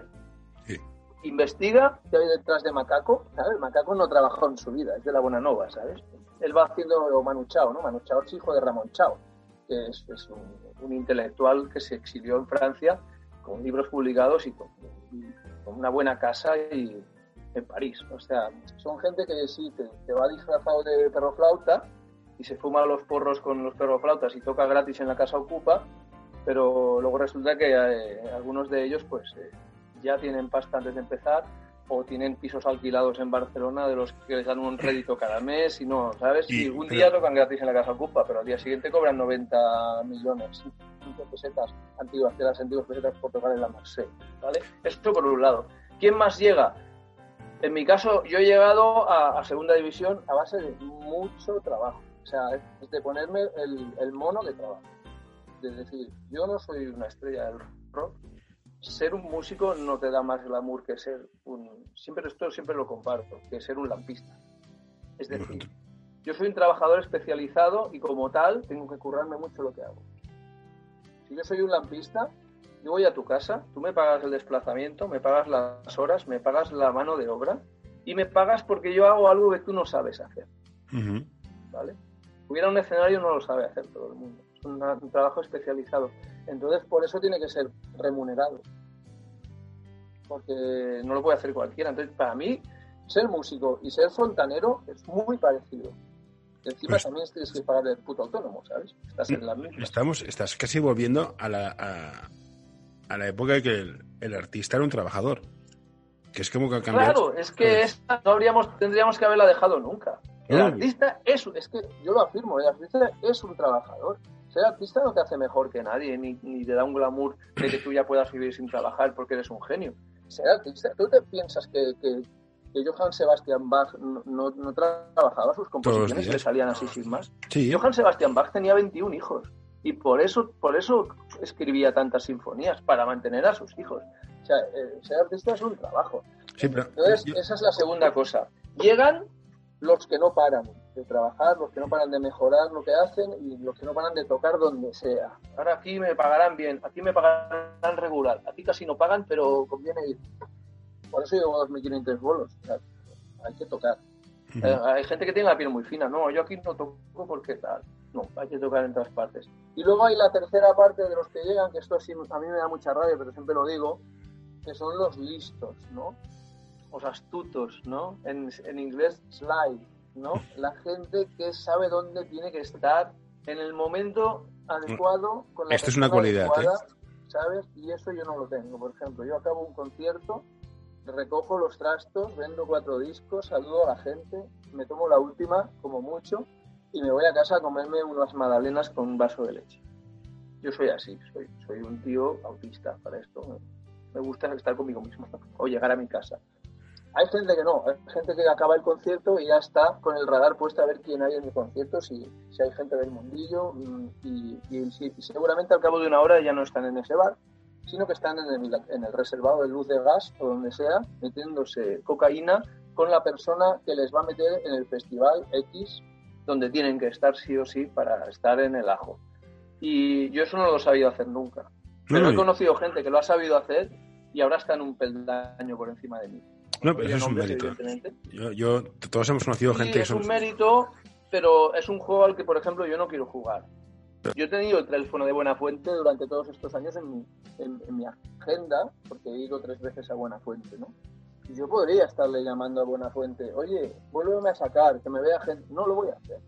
sí. investiga qué hay detrás de Macaco. ¿sabes? Macaco no trabajó en su vida, es de la Buena Nova, ¿sabes? Él va haciendo Manu Chao, ¿no? Manu Chao es hijo de Ramón Chao que es, es un, un, intelectual que se exilió en Francia con libros publicados y con, con una buena casa y en París. O sea, son gente que sí, te, te va disfrazado de perro flauta y se fuma los porros con los perroflautas y toca gratis en la casa ocupa, pero luego resulta que eh, algunos de ellos pues eh, ya tienen pasta antes de empezar o tienen pisos alquilados en Barcelona de los que les dan un rédito cada mes y no, ¿sabes? Y, y un día tocan gratis en la casa ocupa, pero al día siguiente cobran 90 millones, 5 pesetas antiguas, de las antiguas pesetas por tocar en la Marseille, ¿vale? Esto por un lado. ¿Quién más llega? En mi caso, yo he llegado a, a segunda división a base de mucho trabajo. O sea, es de ponerme el, el mono de trabajo. Es decir, yo no soy una estrella del rock, ser un músico no te da más glamour que ser un. Siempre esto siempre lo comparo, que ser un lampista. Es decir, yo soy un trabajador especializado y como tal tengo que currarme mucho lo que hago. Si yo soy un lampista, yo voy a tu casa, tú me pagas el desplazamiento, me pagas las horas, me pagas la mano de obra y me pagas porque yo hago algo que tú no sabes hacer. Uh -huh. ¿Vale? Hubiera un escenario no lo sabe hacer todo el mundo. Un, trabajo especializado. Entonces, por eso tiene que ser remunerado. Porque no lo puede hacer cualquiera. Entonces, para mí, ser músico y ser fontanero es muy parecido. Encima pues, también tienes que pagar el puto autónomo, ¿sabes? Estás en la misma. Estamos, estás casi volviendo a la, a, a la época en que el, el, artista era un trabajador. Que es como que ha cambiado. Claro, es que esta no habríamos, tendríamos que haberla dejado nunca. El artista es, es que yo lo afirmo, el artista es un trabajador ser artista no te hace mejor que nadie, ni, ni, te da un glamour de que tú ya puedas vivir sin trabajar porque eres un genio. Ser artista, ¿tú te piensas que, que, que Johann Sebastian Bach no, no, no trabajaba sus composiciones y le salían así sin más? Sí. Johann Sebastian Bach tenía 21 hijos y por eso, por eso escribía tantas sinfonías, para mantener a sus hijos. O sea, eh, ser artista es un trabajo. Sí, pero, Entonces, yo... esa es la segunda cosa. Llegan los que no paran de trabajar, los que no paran de mejorar lo que hacen y los que no paran de tocar donde sea. Ahora aquí me pagarán bien, aquí me pagarán regular, aquí casi no pagan, pero conviene ir. Por eso llevo 2.500 bolos. O sea, hay que tocar. Uh -huh. eh, hay gente que tiene la piel muy fina. No, yo aquí no toco porque tal. No, hay que tocar en todas partes. Y luego hay la tercera parte de los que llegan, que esto sí a mí me da mucha rabia, pero siempre lo digo, que son los listos, ¿no? Los astutos, ¿no? En, en inglés, slide ¿no? La gente que sabe dónde tiene que estar en el momento adecuado con la Esto es una cualidad, adecuada, ¿sabes? Y eso yo no lo tengo. Por ejemplo, yo acabo un concierto, recojo los trastos, vendo cuatro discos, saludo a la gente, me tomo la última, como mucho, y me voy a casa a comerme unas magdalenas con un vaso de leche. Yo soy así, soy, soy un tío autista para esto. Me gusta estar conmigo mismo *laughs* o llegar a mi casa. Hay gente que no, hay gente que acaba el concierto y ya está con el radar puesto a ver quién hay en el concierto, si, si hay gente del mundillo mm, y, y, si- y seguramente al cabo de una hora ya no están en ese bar, sino que están en el, en el reservado de luz de gas o donde sea, metiéndose cocaína con la persona que les va a meter en el festival X, donde tienen que estar sí o sí para estar en el ajo. Y yo eso no lo he sabido hacer nunca. Pero he conocido gente que lo ha sabido hacer y ahora está en un peldaño por encima de mí. No, pero eso es un mérito. Yo, yo- todos hemos conocido Sí, gente que es un mérito, pero es un juego al que, por ejemplo, yo no quiero jugar. Yo he tenido el teléfono de Buena Fuente durante todos estos años en mi, en, en mi agenda, porque he ido tres veces a Buena Fuente, ¿no? Y yo podría estarle llamando a Buena Fuente, oye, vuélveme a sacar, que me vea gente. No lo voy a hacer.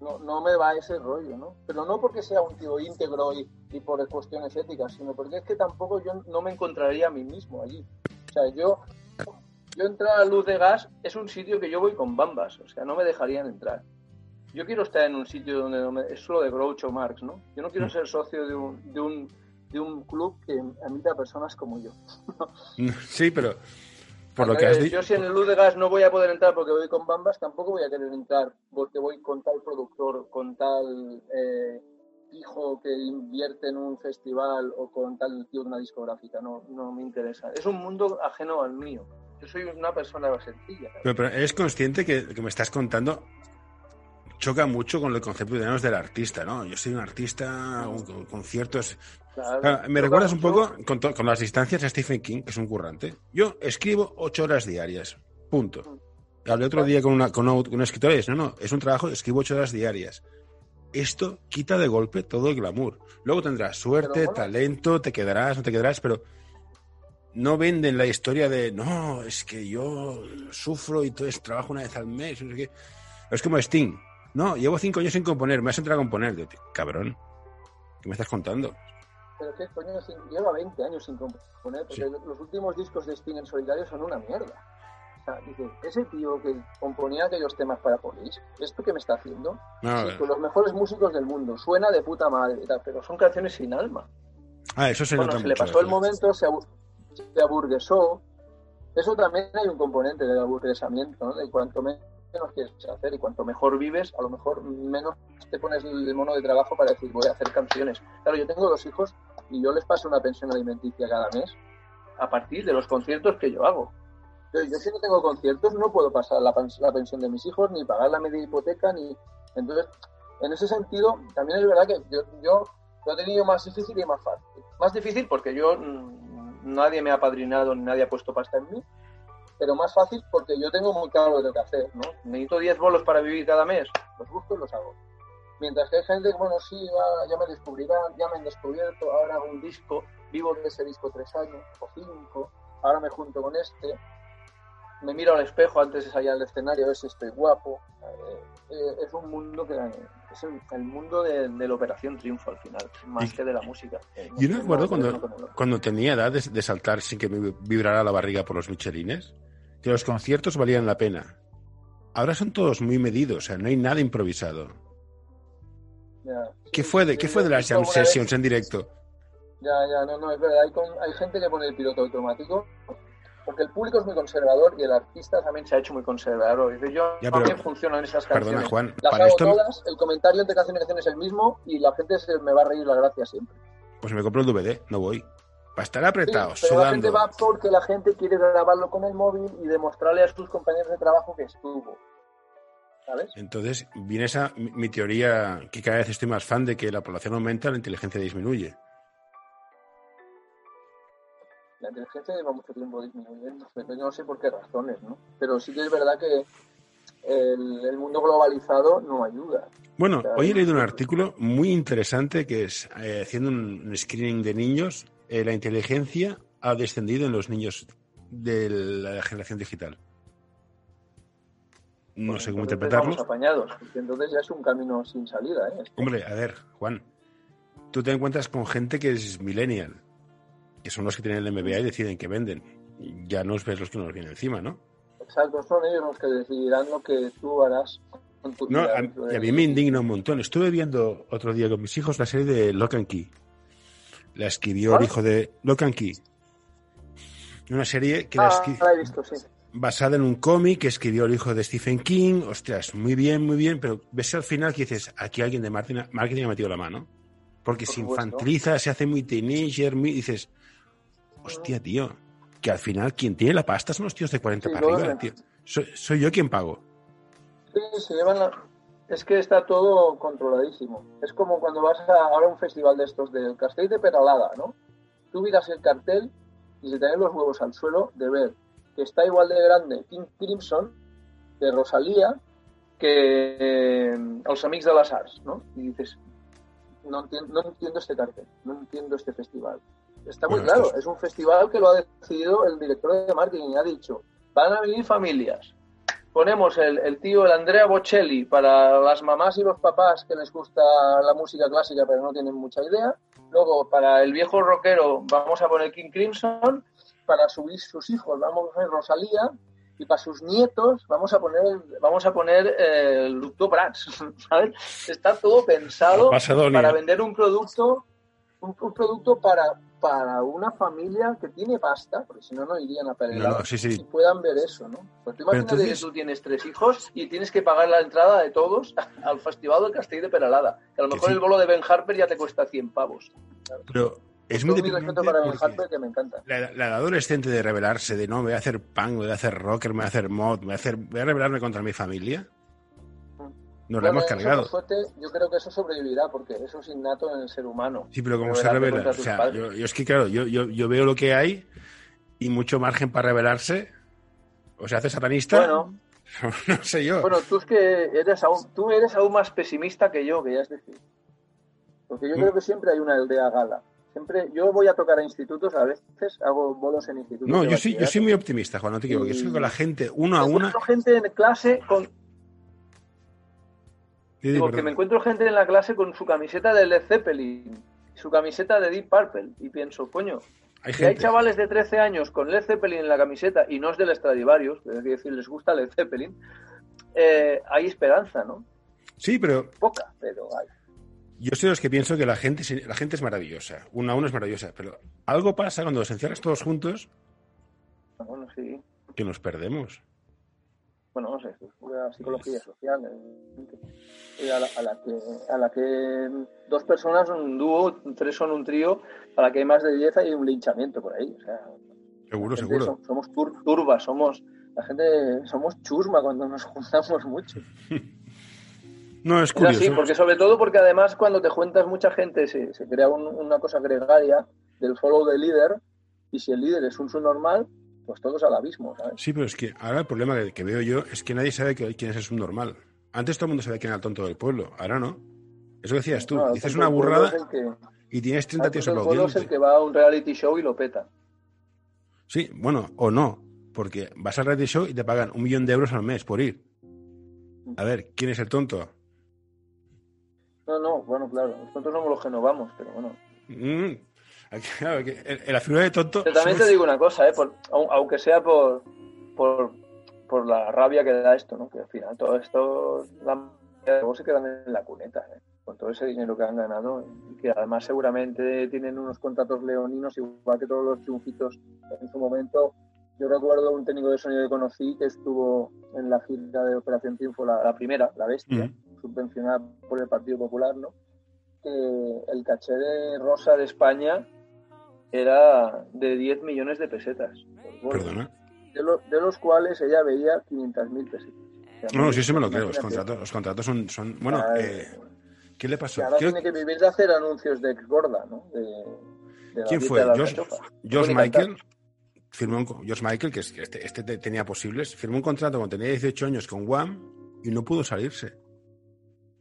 No, no me va ese rollo, ¿no? Pero no porque sea un tío íntegro y, y por cuestiones éticas, sino porque es que tampoco yo no me encontraría a mí mismo allí. O sea, yo, yo entrar a Luz de Gas es un sitio que yo voy con bambas, o sea, no me dejarían entrar. Yo quiero estar en un sitio donde no me- es solo de Groucho Marx, ¿no? Yo no quiero ser socio de un, de un, de un club que admita personas como yo. *laughs* Sí, pero por lo A que has dicho... Yo si en el Luz de Gas no voy a poder entrar porque voy con bambas, tampoco voy a querer entrar porque voy con tal productor, con tal eh, hijo que invierte en un festival o con tal tío de una discográfica. No, no me interesa. Es un mundo ajeno al mío. Yo soy una persona sencilla. Pero, pero eres consciente que lo que me estás contando choca mucho con el concepto digamos, del artista, ¿no? Yo soy un artista, un, con conciertos... Claro. Claro, me recuerdas un poco con, to- con las distancias a Stephen King, que es un currante. Yo escribo ocho horas diarias, punto. Hablé otro día con una, con una, escritora y dice, no, no, es un trabajo, escribo ocho horas diarias. Esto quita de golpe todo el glamour. Luego tendrás suerte, bueno. talento, te quedarás, no te quedarás, pero no venden la historia de, no, es que yo sufro y entonces trabajo una vez al mes. sé qué". Es como Sting. No, llevo cinco años sin componer, me has entrado a componer. Cabrón, ¿qué me estás contando? Pero qué coño, sin- lleva 20 años sin componer, porque Sí. los últimos discos de Sting en solitario son una mierda. O sea, dice, ese tío que componía aquellos temas para Police, ¿esto qué me está haciendo? No, Sí, con los mejores músicos del mundo, suena de puta madre, pero son canciones sin alma. ah, eso se bueno, nota se le pasó el ¿eh? momento, se, se aburguesó. Eso también hay un componente del aburguesamiento, ¿no? De cuanto menos quieres hacer y cuanto mejor vives, a lo mejor menos te pones el mono de trabajo para decir voy a hacer canciones. Claro, yo tengo dos hijos y yo les paso una pensión alimenticia cada mes a partir de los conciertos que yo hago. Yo, yo si no tengo conciertos no puedo pasar la, la pensión de mis hijos, ni pagar la media hipoteca, ni... Entonces, en ese sentido, también es verdad que yo, yo lo he tenido más difícil y más fácil. Más difícil porque yo mm, nadie me ha padrinado ni nadie ha puesto pasta en mí, pero más fácil porque yo tengo muy claro lo que hacer, ¿no? Necesito 10 bolos para vivir cada mes, los busco y los hago. Mientras que hay gente bueno, sí, ya me descubrirán, ya me han descubierto, ahora hago un disco, vivo de ese disco tres años o cinco, ahora me junto con este, me miro al espejo antes de salir al escenario, a ver si estoy guapo. Eh, eh, es un mundo que es el, el mundo de, de la Operación Triunfo al final, más Y- que de la música. Eh, Yo no que ver cuando, cuando tenía edad de, de saltar sin que me vibrara la barriga por los michelines, que los conciertos valían la pena. Ahora son todos muy medidos, o sea, no hay nada improvisado. Ya. ¿Qué Sí, fue de, sí, ¿qué fue de las jam vez. sessions en directo? Ya, ya, no, no, es verdad. Hay, con- hay gente que pone el piloto automático porque el público es muy conservador y el artista también se ha hecho muy conservador. Dice, yo Ya, también pero- funcionan esas Perdona, canciones. Juan, Las para hago esto todas, el comentario entre canción y canción es el mismo y la gente se me va a reír la gracia siempre. pues me compro el DVD, no voy. Para estar Sí, apretado, pero la gente va porque la gente quiere grabarlo con el móvil y demostrarle a sus compañeros de trabajo que estuvo. ¿Sabes? Entonces, viene esa mi teoría que cada vez estoy más fan de que la población aumenta, la inteligencia disminuye. La inteligencia lleva mucho tiempo disminuyendo, pero yo no sé por qué razones, ¿no? Pero sí que es verdad que el, el mundo globalizado no ayuda. Bueno, hoy he leído un artículo muy interesante que es, eh, haciendo un, screening de niños, eh, la inteligencia ha descendido en los niños de la generación digital. no sé cómo interpretarlo. Apañados, entonces ya es un camino sin salida. ¿eh? Hombre, a ver, Juan, tú te encuentras con gente que es millennial, que son los que tienen el MBA y deciden que venden. Ya nos ves los que nos vienen encima, ¿no? Exacto, son ellos los que decidirán lo que tú harás con tu No, vida a, y a mí me indigna un montón. Estuve viendo otro día con mis hijos la serie de Lock and Key. La escribió el ¿Cuál? hijo de Lock and Key. Una serie que la Ah, escri- la he visto, sí. basada en un cómic que escribió el hijo de Stephen King. Ostras, muy bien, muy bien, pero ves al final que dices, aquí alguien de marketing, marketing ha metido la mano. Porque Por se infantiliza, se hace muy teenager, muy... dices, hostia, tío, que al final quien tiene la pasta son los tíos de 40 Sí, para arriba, tío. Soy, soy yo quien pago. Sí, se llevan la- Es que está todo controladísimo. Es como cuando vas a, ahora a un festival de estos del Castell de Peralada, ¿no? Tú miras el cartel y se te dan los huevos al suelo de ver que está igual de grande King Crimson de Rosalía que eh, Los Amics de las Arts, ¿no? Y dices, no entiendo, no entiendo este cartel, no entiendo este festival. Está muy Bueno, claro, esto es- es un festival que lo ha decidido el director de marketing y ha dicho, van a venir familias, ponemos el, el tío, el Andrea Bocelli, para las mamás y los papás que les gusta la música clásica pero no tienen mucha idea. Luego, para el viejo rockero, vamos a poner King Crimson. Para sus, sus hijos, vamos a poner Rosalía. Y para sus nietos, vamos a poner, vamos a poner eh, Lucto Prats. *laughs* ¿sabes? Está todo pensado para vender un producto, un, un producto para, para una familia que tiene pasta, porque si no, no irían a Perelada No, sí, sí. y puedan ver eso, ¿no? Pues tú imagínate entonces- que tú tienes tres hijos y tienes que pagar la entrada de todos *laughs* al Festival del Castell de Peralada. Que a lo mejor sí. el bolo de Ben Harper ya te cuesta 100 pavos. Pero es muy respeto para Ben Harper, que me encanta. la, la adolescente de rebelarse, de no, voy a hacer punk, voy a hacer rocker, me voy a hacer mod, me voy a, hacer, voy a rebelarme contra mi familia, nos la hemos cargado. suerte, yo creo que eso sobrevivirá, porque eso es innato en el ser humano. Sí, pero como se revela, o sea, yo, yo es que claro, yo, yo, yo veo lo que hay y mucho margen para rebelarse. O se hace satanista, Bueno, *laughs* no sé yo. Bueno, tú es que eres aún, tú eres aún más pesimista que yo, que ya es decir. Porque yo Mm. creo que siempre hay una aldea gala. Siempre, yo voy a tocar a institutos, a veces hago bolos en institutos. no, yo soy, yo soy muy optimista, Juan, no te equivoques. Yo soy con la gente uno a encuentro gente en clase con, Sí, digo, que me encuentro gente en la clase con su camiseta de Led Zeppelin, su camiseta de Deep Purple, y pienso, coño, Hay si hay chavales de 13 años con Led Zeppelin en la camiseta y no es del Stradivarius, es decir, les gusta Led Zeppelin, eh, hay esperanza, ¿no? Sí, pero Poca, pero hay. yo soy de los que pienso que la gente, la gente es maravillosa. Uno a uno es maravillosa. Pero algo pasa cuando nos encierras todos juntos Bueno, sí. que nos perdemos. Bueno, no sé, una psicología social eh, a, la, a la que, a la que dos personas son un dúo, tres son un trío, a la que hay más de diez hay un linchamiento por ahí. O sea, Seguro, seguro. som- somos tur- turbas, somos la gente somos chusma cuando nos juntamos mucho. *laughs* No, es Es así, curioso. porque sobre todo porque además cuando te juntas mucha gente se, se crea un- una cosa gregaria del follow the leader y si el líder es un subnormal, pues todos al abismo, ¿sabes? Sí, pero es que ahora el problema que, veo yo es que nadie sabe que- quién es el subnormal. Antes todo el mundo sabía quién era el tonto del pueblo, ahora no. Eso decías tú, No, el dices una burrada el que- y tienes 30 el tíos tonto del pueblo es el aplaudiendo. que va a un reality show y lo peta. Sí, bueno, o no, porque vas al reality show y te pagan un millón de euros al mes por ir. A ver, ¿quién es el tonto? No, no, bueno, claro, nosotros somos los que no vamos, pero bueno. Mm, la figura de tonto... Pero también te digo una cosa, ¿eh? Por- au- aunque sea por, por, por la rabia que da esto, ¿no? Que al final todo esto, la luego se quedan en la cuneta, ¿eh? Con todo ese dinero que han ganado y que además seguramente tienen unos contratos leoninos igual que todos los triunfitos en su momento. Yo recuerdo un técnico de sonido que conocí que estuvo en la gira de Operación Triunfo, la, la primera, la bestia, Mm. subvencionada por el Partido Popular, ¿no? Que el caché de Rosa de España era de 10 millones de pesetas. bolo, Perdona. De, lo- de los cuales ella veía 500.000 pesetas. O sea, No, no, sí, eso me lo creo. Los contratos, los contratos son, son... Bueno, eh, ¿qué le pasó? ahora tiene que vivir de hacer anuncios de ex gorda, ¿no? De, de la ¿Quién fue? Josh, Michael cantar. firmó un, Josh Michael, que es- que este, este te- tenía posibles, firmó un contrato cuando tenía 18 años con Wham y no pudo salirse.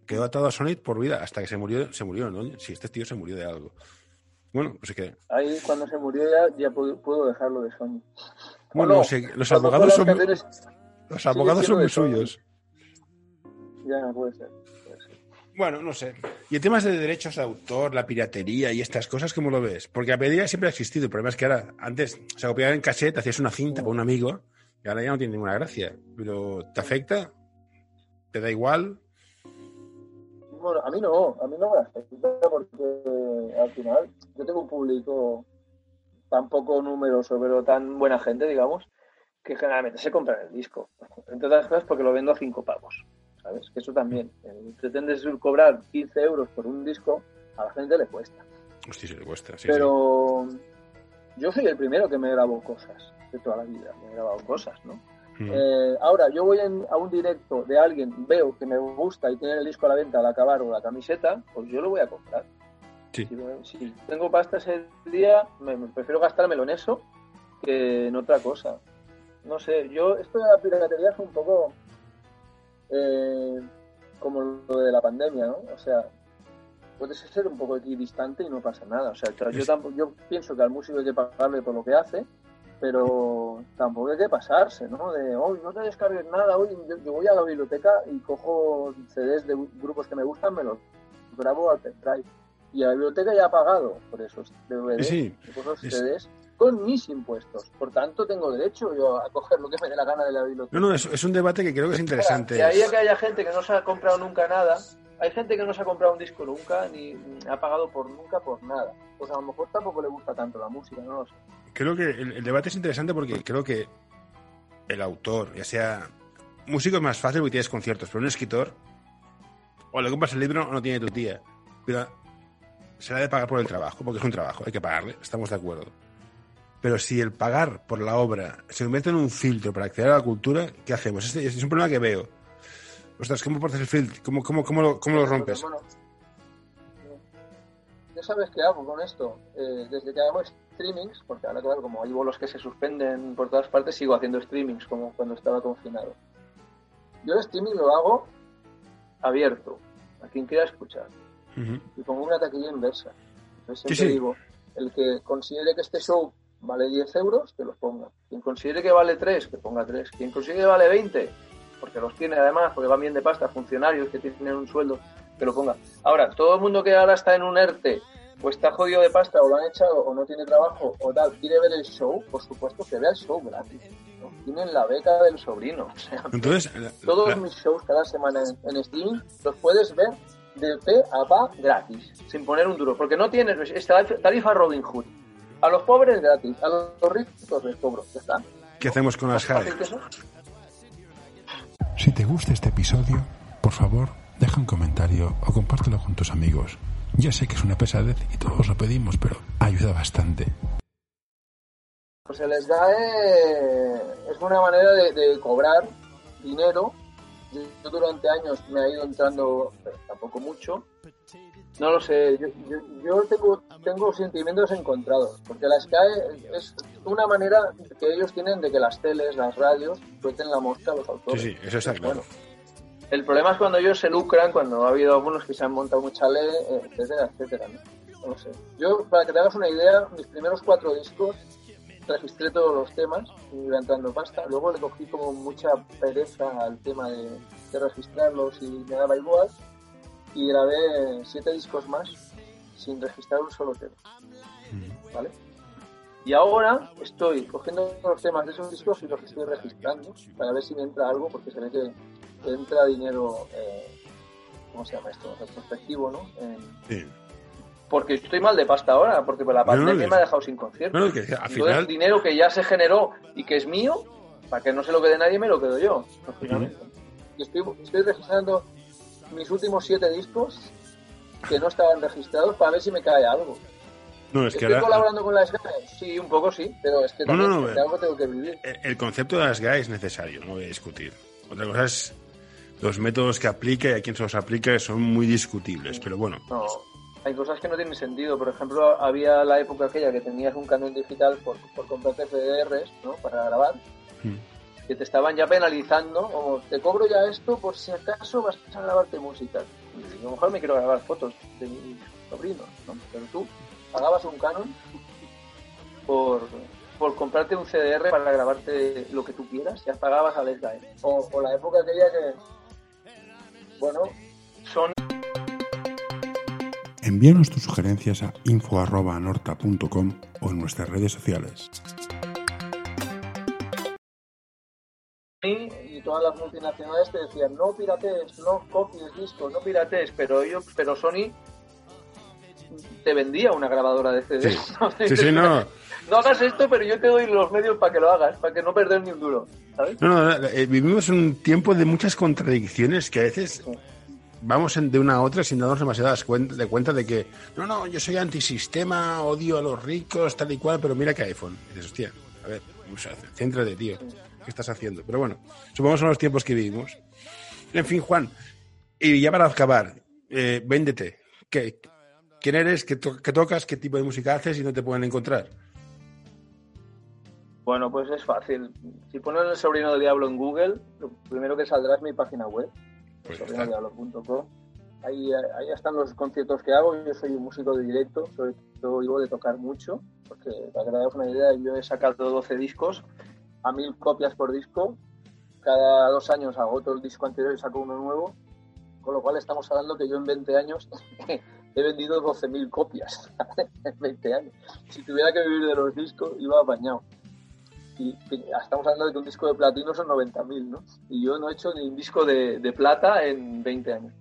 Quedó atado a Sonic por vida hasta que se murió. Se murió, ¿no? Si este tío se murió de algo. Bueno, pues es que. Ahí cuando se murió ya, ya pudo dejarlo de Sony. Bueno, no, los abogados son, canciones- los abogados son muy suyos. Ya, puede ser, puede ser. Bueno, no sé. Y en temas de derechos de autor, la piratería y estas cosas, ¿cómo lo ves? Porque la piratería siempre ha existido. El problema es que ahora, antes se copiaba en cassette, hacías una cinta con un amigo, y ahora ya no tiene ninguna gracia. Pero, ¿te afecta? ¿Te da igual? Bueno, a mí no, a mí no me afecta porque al final yo tengo un público tan poco numeroso, pero tan buena gente, digamos, que generalmente se compra el disco. Entre otras cosas porque lo vendo a cinco pavos, ¿sabes? Que eso también. Eh, pretendes cobrar 15 euros por un disco, a la gente le cuesta. Hostia, se le cuesta, sí, pero yo soy el primero que me grabo cosas de toda la vida. Me he grabado cosas, ¿no? Mm. Eh, ahora, yo voy en- a un directo de alguien, veo que me gusta y tiene el disco a la venta al acabar o la camiseta, pues yo lo voy a comprar. Sí. Si, si tengo pasta ese día, me, me prefiero gastármelo en eso que en otra cosa. No sé, yo, esto de la piratería es un poco eh, como lo de la pandemia, ¿no? O sea, puedes ser un poco equidistante y no pasa nada. O sea, yo, tampoco, yo pienso que al músico hay que pagarle por lo que hace, pero tampoco hay que pasarse, ¿no? De, hoy no te descargues nada, hoy yo, yo voy a la biblioteca y cojo CDs de grupos que me gustan, me los grabo al pendrive. Y la biblioteca ya ha pagado por esos DVDs, Sí, por esos es- CDs, con mis impuestos. Por tanto, tengo derecho yo a coger lo que me dé la gana de la biblioteca. No, no, es, es un debate que creo que es interesante. De ahí a que haya gente que no se ha comprado nunca nada, hay gente que no se ha comprado un disco nunca, ni ni ha pagado por nunca por nada. Pues a lo mejor tampoco le gusta tanto la música, no lo sé. Creo que el, el debate es interesante porque creo que el autor, ya sea músico es más fácil porque tienes conciertos, pero un escritor, o le compras el libro o no tiene tu tía. Pero se le ha de pagar por el trabajo, porque es un trabajo, hay que pagarle, estamos de acuerdo. Pero si el pagar por la obra se convierte en un filtro para acceder a la cultura, ¿qué hacemos? Este es un problema que veo. Ostras, ¿cómo haces el filtro? ¿Cómo, cómo, cómo, lo, cómo lo rompes? Bueno, ya sabes qué hago con esto. Eh, desde que hago streamings, porque ahora, claro, como hay bolos que se suspenden por todas partes, sigo haciendo streamings como cuando estaba confinado. Yo el streaming lo hago abierto, a quien quiera escuchar. Y pongo una taquilla inversa. Entonces Sí, siempre sí. digo, el que considere que este show vale 10 euros, que los ponga. Quien considere que vale 3, que ponga 3. Quien considere que vale 20, porque los tiene además, porque van bien de pasta, funcionarios que tienen un sueldo, que lo ponga. Ahora, todo el mundo que ahora está en un ERTE, o está jodido de pasta, o lo han echado, o no tiene trabajo, o tal, quiere ver el show, por supuesto que vea el show gratis. ¿no? Tienen la beca del sobrino. O sea, Entonces, todos la- mis shows cada semana en, en streaming los puedes ver de pe a pa gratis, sin poner un duro, porque no tienes es tarifa Robin Hood. A los pobres gratis, a los ricos les cobro, ya está. ¿qué hacemos con las eso. Si te gusta este episodio, por favor, deja un comentario o compártelo con tus amigos. Ya sé que es una pesadez y todos lo pedimos, pero ayuda bastante. Pues el SGAE es una manera de, de cobrar dinero. Yo, durante años me ha ido entrando, pero tampoco mucho. No lo sé, yo, yo, yo tengo, tengo sentimientos encontrados, porque la SGAE es una manera que ellos tienen de que las teles, las radios, suelten la mosca a los Sí, autores. sí, eso está claro. Bueno, el problema es cuando ellos se lucran, cuando ha habido algunos que se han montado mucha ley, eh, etcétera, etcétera. ¿no? No lo sé. Yo, para que te hagas una idea, mis primeros cuatro discos registré todos los temas y iba entrando pasta. Luego le cogí como mucha pereza al tema de, de registrarlos y me daba igual. Y grabé siete discos más sin registrar un solo tema. ¿Vale? Y ahora estoy cogiendo los temas de esos discos y los estoy registrando para ver si me entra algo, porque se ve que que entra dinero, eh, ¿cómo se llama esto? Retrospectivo, ¿no? En- Sí. Porque estoy mal de pasta ahora, porque la No, no, pandemia no, me ha dejado sin concierto. No, no, que al final, dinero que ya se generó y que es mío, para que no se lo quede nadie, me lo quedo yo, lógicamente. Estoy, estoy registrando mis últimos siete discos que no estaban registrados para ver si me cae algo. no, es que ¿Estoy ahora, colaborando con la SGAE? Sí, un poco sí, pero es que No, no, también no, algo tengo que vivir. el el concepto de las GAE es necesario, no voy a discutir. Otra cosa es los métodos que aplica y a quién se los aplica son muy discutibles, pero bueno, No, hay cosas que no tienen sentido. Por ejemplo, había la época aquella que tenías un canon digital por, por comprarte FDRs, ¿no? Para grabar, Mm. que te estaban ya penalizando, o te cobro ya esto por si acaso vas a grabarte música. Y a lo mejor me quiero grabar fotos de mis sobrinos, ¿no? Pero tú pagabas un canon por, por comprarte un CDR para grabarte lo que tú quieras, ya pagabas al SGAE. O, o la época aquella que bueno, son... Envíanos tus sugerencias a info.norta.com o en nuestras redes sociales. y todas las multinacionales te decían no piratees, no copies discos, no piratees, pero yo, pero Sony te vendía una grabadora de CD. *laughs* Sí, sí, no. No hagas esto, pero yo te doy los medios para que lo hagas, para que no perder ni un duro. ¿sabes? No, no, eh, vivimos un tiempo de muchas contradicciones que a veces vamos de una a otra sin darnos demasiadas cuenta, de cuenta de que, no, no, yo soy antisistema, odio a los ricos, tal y cual, pero mira que iPhone. Y dices, hostia, a ver, céntrate, tío. ¿Qué estás haciendo? Pero bueno, supongo que son los tiempos que vivimos. En fin, Juan, y ya para acabar, eh, véndete. ¿Qué, ¿Quién eres? ¿Qué, ¿Qué tocas? ¿Qué tipo de música haces? Y no te pueden encontrar. Bueno, pues es fácil. Si pones el sobrino del diablo en Google, lo primero que saldrá es mi página web, Pues. Ahí, ahí están los conciertos que hago. Yo soy un músico de directo, sobre todo vivo de tocar mucho, porque para que te hagas una idea, yo he sacado 12 discos a mil copias por disco. Cada dos años hago otro disco anterior y saco uno nuevo. Con lo cual estamos hablando que yo en 20 años *laughs* he vendido 12.000 copias *laughs* en 20 años. Si tuviera que vivir de los discos, iba apañado. Y, estamos hablando de que un disco de platino son 90.000, ¿no? Y yo no he hecho ni un disco de, de, plata en 20 años.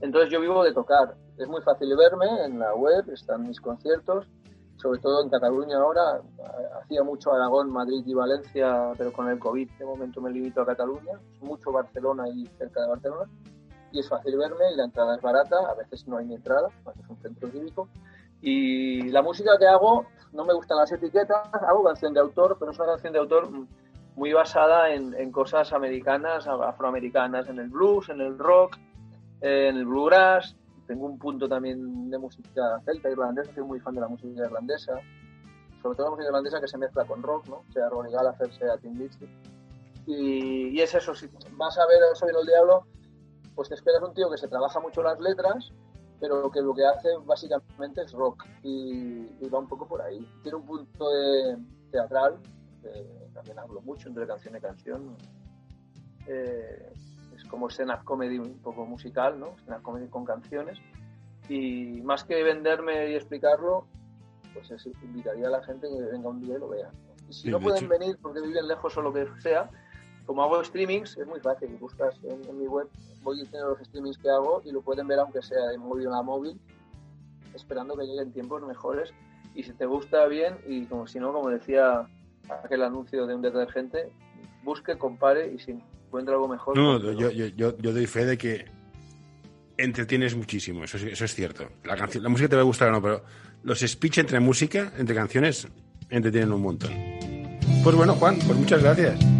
Entonces yo vivo de tocar. Es muy fácil verme en la web, están mis conciertos, sobre todo en Cataluña ahora. Hacía mucho Aragón, Madrid y Valencia, pero con el COVID de momento me limito a Cataluña. Mucho Barcelona y cerca de Barcelona y es fácil verme y la entrada es barata, a veces no hay ni entrada, es un centro cívico. Y la música que hago, no me gustan las etiquetas, hago canción de autor, pero es una canción de autor muy basada en, cosas americanas, afroamericanas, en el blues, en el rock, en el bluegrass. Tengo un punto también de música celta, irlandesa, soy muy fan de la música irlandesa, sobre todo la música irlandesa que se mezcla con rock, ¿no? sea Ronnie Gallagher, sea Tim Lizzy. Y, y, es eso, si vas a ver Soy el Diablo, pues te esperas un tío que se trabaja mucho las letras, pero que lo que hace básicamente es rock y, y va un poco por ahí. Tiene un punto de teatral, que también hablo mucho entre canción y canción. Eh, es como stand-up comedy un poco musical, ¿no? Stand-up comedy con canciones. Y más que venderme y explicarlo, pues es, invitaría a la gente que venga un día y lo vea. Y si sí, no pueden hecho. venir porque viven lejos o lo que sea, como hago streamings, es muy fácil. Buscas en, en, mi web, voy diciendo los streamings que hago y lo pueden ver aunque sea de móvil a móvil, esperando que lleguen tiempos mejores. Y si te gusta bien, y como si no, como decía aquel anuncio de un detergente, busque, compare y si encuentra algo mejor. No, yo, yo, yo, yo, doy fe de que entretienes muchísimo, eso, eso es cierto. La, canción, la música te va a gustar o no, pero los speech entre música, entre canciones, entretienen un montón. Pues bueno, Juan, pues muchas gracias.